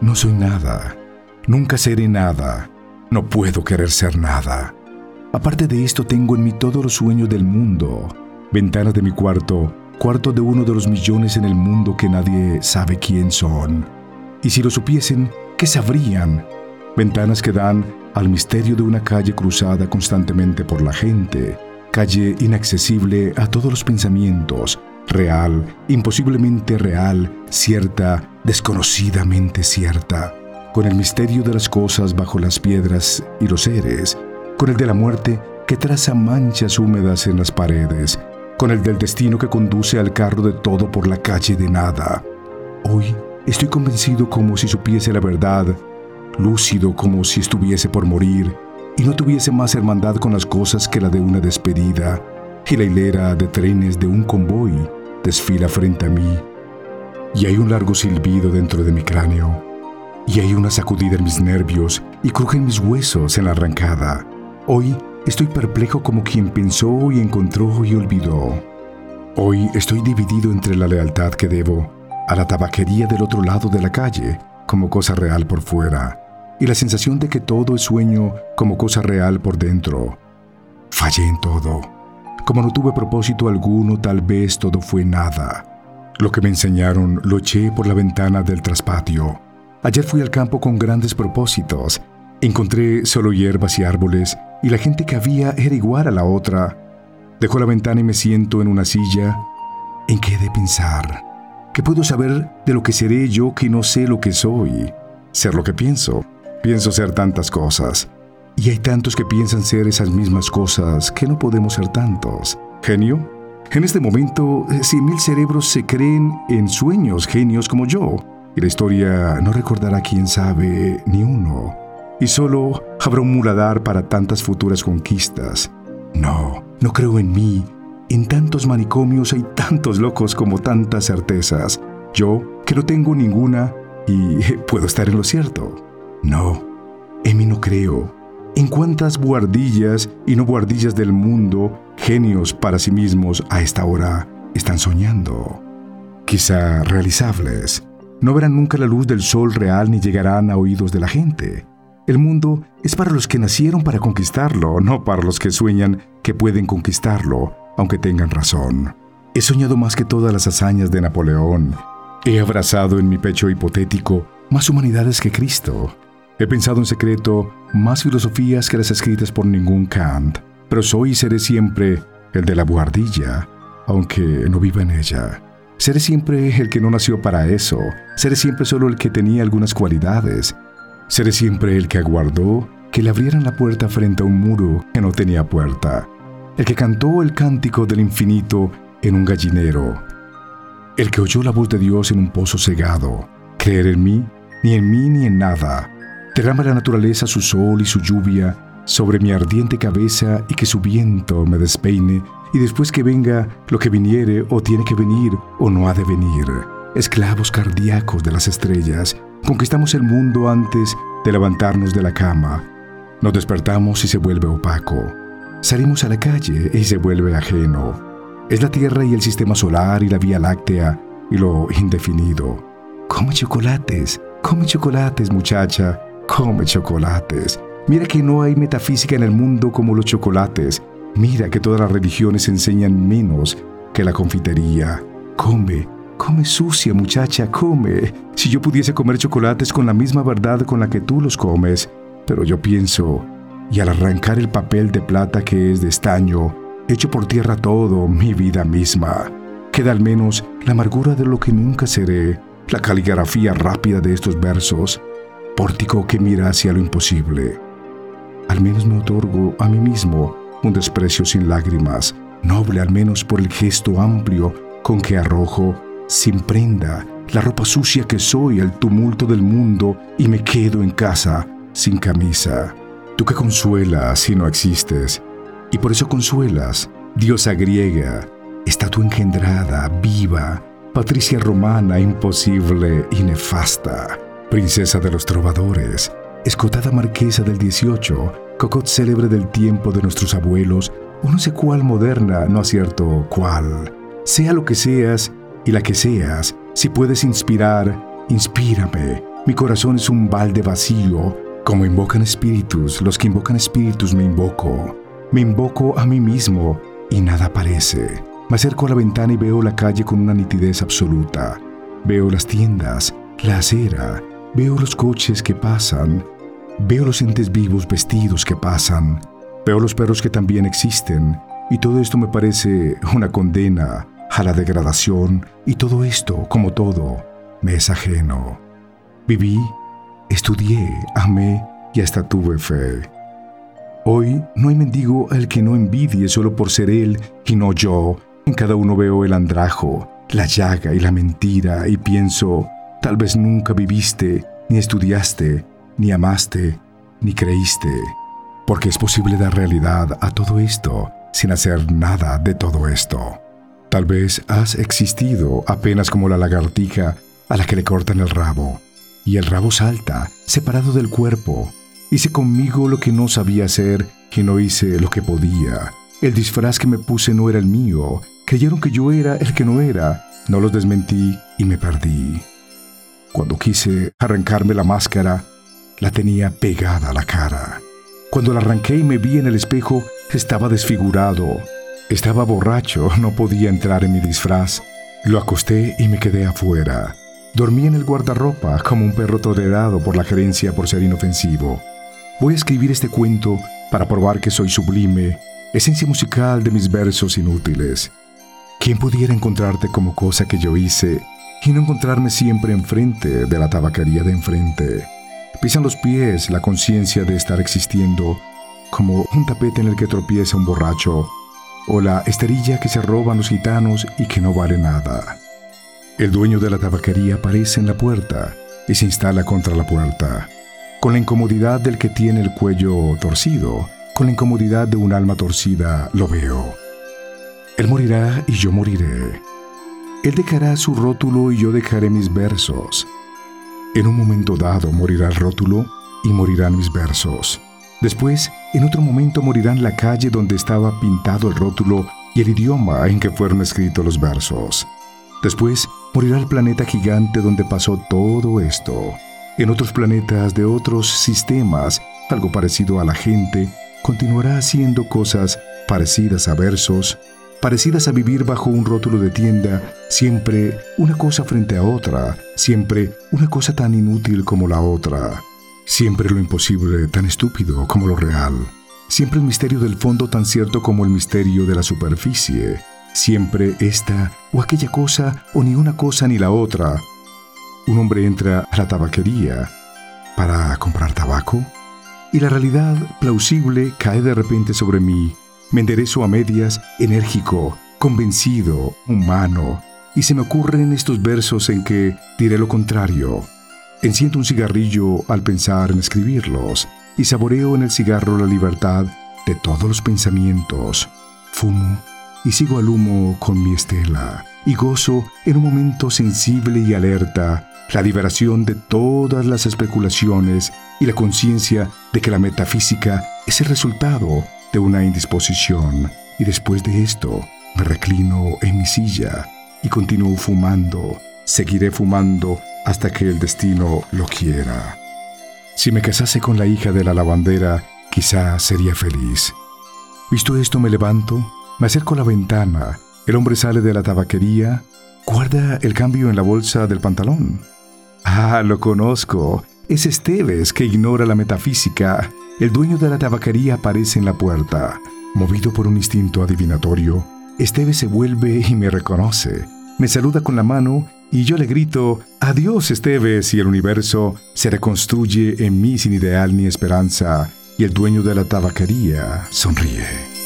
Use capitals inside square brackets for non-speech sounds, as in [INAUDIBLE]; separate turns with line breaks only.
No soy nada. Nunca seré nada. No puedo querer ser nada. Aparte de esto, tengo en mí todos los sueños del mundo. Ventanas de mi cuarto, cuarto de uno de los millones en el mundo que nadie sabe quién son. Y si lo supiesen, ¿qué sabrían? Ventanas que dan al misterio de una calle cruzada constantemente por la gente, calle inaccesible a todos los pensamientos, real, imposiblemente real, cierta, desconocidamente cierta, con el misterio de las cosas bajo las piedras y los seres, con el de la muerte que traza manchas húmedas en las paredes, con el del destino que conduce al carro de todo por la calle de nada. Hoy estoy convencido como si supiese la verdad, lúcido como si estuviese por morir, y no tuviese más hermandad con las cosas que la de una despedida, y la hilera de trenes de un convoy desfila frente a mí, y hay un largo silbido dentro de mi cráneo, y hay una sacudida en mis nervios y crujen mis huesos en la arrancada. Hoy estoy perplejo como quien pensó y encontró y olvidó. Hoy estoy dividido entre la lealtad que debo a la tabaquería del otro lado de la calle como cosa real por fuera y la sensación de que todo es sueño como cosa real por dentro. Fallé en todo. Como no tuve propósito alguno, tal vez todo fue nada. Lo que me enseñaron lo eché por la ventana del traspatio. Ayer fui al campo con grandes propósitos. Encontré solo hierbas y árboles, y la gente que había era igual a la otra. Dejo la ventana y me siento en una silla. ¿En qué he de pensar? ¿Qué puedo saber de lo que seré yo que no sé lo que soy? Ser lo que pienso. Pienso ser tantas cosas. Y hay tantos que piensan ser esas mismas cosas que no podemos ser tantos. ¿Genio? En este momento, eh, cien mil cerebros se creen en sueños genios como yo, y la historia no recordará quién sabe ni uno. Y solo habrá un muladar para tantas futuras conquistas. No, no creo en mí. En tantos manicomios hay tantos locos como tantas certezas. Yo, que no tengo ninguna, y [LAUGHS] puedo estar en lo cierto. No, en mí no creo. En cuántas buhardillas y no buhardillas del mundo, genios para sí mismos a esta hora, están soñando. Quizá realizables. No verán nunca la luz del sol real ni llegarán a oídos de la gente. El mundo es para los que nacieron para conquistarlo, no para los que sueñan que pueden conquistarlo, aunque tengan razón. He soñado más que todas las hazañas de Napoleón. He abrazado en mi pecho hipotético más humanidades que Cristo. He pensado en secreto más filosofías que las escritas por ningún Kant, pero soy y seré siempre el de la buhardilla, aunque no viva en ella. Seré siempre el que no nació para eso, seré siempre solo el que tenía algunas cualidades, seré siempre el que aguardó que le abrieran la puerta frente a un muro que no tenía puerta, el que cantó el cántico del infinito en un gallinero, el que oyó la voz de Dios en un pozo cegado, creer en mí, ni en mí ni en nada, Derrama la naturaleza su sol y su lluvia sobre mi ardiente cabeza y que su viento me despeine, y después que venga lo que viniere o tiene que venir o no ha de venir. Esclavos cardíacos de las estrellas, conquistamos el mundo antes de levantarnos de la cama. Nos despertamos y se vuelve opaco. Salimos a la calle y se vuelve ajeno. Es la Tierra y el sistema solar y la Vía Láctea y lo indefinido. Come chocolates, come chocolates, muchacha, Come chocolates. Mira que no hay metafísica en el mundo como los chocolates. Mira que todas las religiones enseñan menos que la confitería. Come, come sucia muchacha, come. Si yo pudiese comer chocolates con la misma verdad con la que tú los comes, pero yo pienso, y al arrancar el papel de plata que es de estaño, echo por tierra todo, mi vida misma. Queda al menos la amargura de lo que nunca seré, la caligrafía rápida de estos versos, pórtico que mira hacia lo imposible. Al menos me otorgo a mí mismo un desprecio sin lágrimas, noble al menos por el gesto amplio con que arrojo, sin prenda, la ropa sucia que soy al tumulto del mundo y me quedo en casa sin camisa. Tú que consuelas si no existes, y por eso consuelas, diosa griega, estatua engendrada, viva, patricia romana, imposible y nefasta princesa de los trovadores, escotada marquesa del 18, cocot célebre del tiempo de nuestros abuelos, o no sé cuál moderna, no acierto cuál. Sea lo que seas y la que seas, si puedes inspirar, inspírame. Mi corazón es un balde vacío. Como invocan espíritus, los que invocan espíritus me invoco. Me invoco a mí mismo y nada aparece. Me acerco a la ventana y veo la calle con una nitidez absoluta. Veo las tiendas, la acera, veo los coches que pasan, veo los entes vivos vestidos que pasan, veo los perros que también existen, y todo esto me parece una condena a la degradación, y todo esto, como todo, me es ajeno. Viví, estudié, amé y hasta tuve fe. Hoy no hay mendigo al que no envidie solo por ser él y no yo. En cada uno veo el andrajo, la llaga y la mentira y pienso, tal vez nunca viviste, ni estudiaste, ni amaste, ni creíste, porque es posible dar realidad a todo esto sin hacer nada de todo esto. Tal vez has existido apenas como la lagartija a la que le cortan el rabo, y el rabo salta, separado del cuerpo, Hice conmigo lo que no sabía hacer y no hice lo que podía. El disfraz que me puse no era el mío. Creyeron que yo era el que no era. No los desmentí y me perdí. Cuando quise arrancarme la máscara, la tenía pegada a la cara. Cuando la arranqué y me vi en el espejo, estaba desfigurado. Estaba borracho, no podía entrar en mi disfraz. Lo acosté y me quedé afuera. Dormí en el guardarropa como un perro tolerado por la gerencia por ser inofensivo. Voy a escribir este cuento para probar que soy sublime, esencia musical de mis versos inútiles. ¿Quién pudiera encontrarte como cosa que yo hice no encontrarme siempre enfrente de la tabaquería de enfrente? Pisan los pies la conciencia de estar existiendo como un tapete en el que tropieza un borracho o la esterilla que se roban los gitanos y que no vale nada. El dueño de la tabaquería aparece en la puerta y se instala contra la puerta con la incomodidad del que tiene el cuello torcido, con la incomodidad de un alma torcida, lo veo. Él morirá y yo moriré. Él dejará su rótulo y yo dejaré mis versos. En un momento dado morirá el rótulo y morirán mis versos. Después, en otro momento morirán la calle donde estaba pintado el rótulo y el idioma en que fueron escritos los versos. Después, morirá el planeta gigante donde pasó todo esto. En otros planetas de otros sistemas, algo parecido a la gente, continuará haciendo cosas parecidas a versos, parecidas a vivir bajo un rótulo de tienda, siempre una cosa frente a otra, siempre una cosa tan inútil como la otra, siempre lo imposible tan estúpido como lo real, siempre el misterio del fondo tan cierto como el misterio de la superficie, siempre esta o aquella cosa o ni una cosa ni la otra, un hombre entra a la tabaquería para comprar tabaco y la realidad plausible cae de repente sobre mí. Me enderezo a medias, enérgico, convencido, humano, y se me ocurren estos versos en que diré lo contrario. Enciendo un cigarrillo al pensar en escribirlos y saboreo en el cigarro la libertad de todos los pensamientos. Fumo y sigo al humo con mi estela y gozo en un momento sensible y alerta la liberación de todas las especulaciones y la conciencia de que la metafísica es el resultado de una indisposición. Y después de esto, me reclino en mi silla y continúo fumando. Seguiré fumando hasta que el destino lo quiera. Si me casase con la hija de la lavandera, quizá sería feliz. Visto esto, me levanto, me acerco a la ventana, el hombre sale de la tabaquería, guarda el cambio en la bolsa del pantalón. Ah, lo conozco. Es Esteves que ignora la metafísica. El dueño de la tabaquería aparece en la puerta. Movido por un instinto adivinatorio, Esteves se vuelve y me reconoce. Me saluda con la mano y yo le grito, Adiós Esteves y el universo se reconstruye en mí sin ideal ni esperanza y el dueño de la tabaquería sonríe.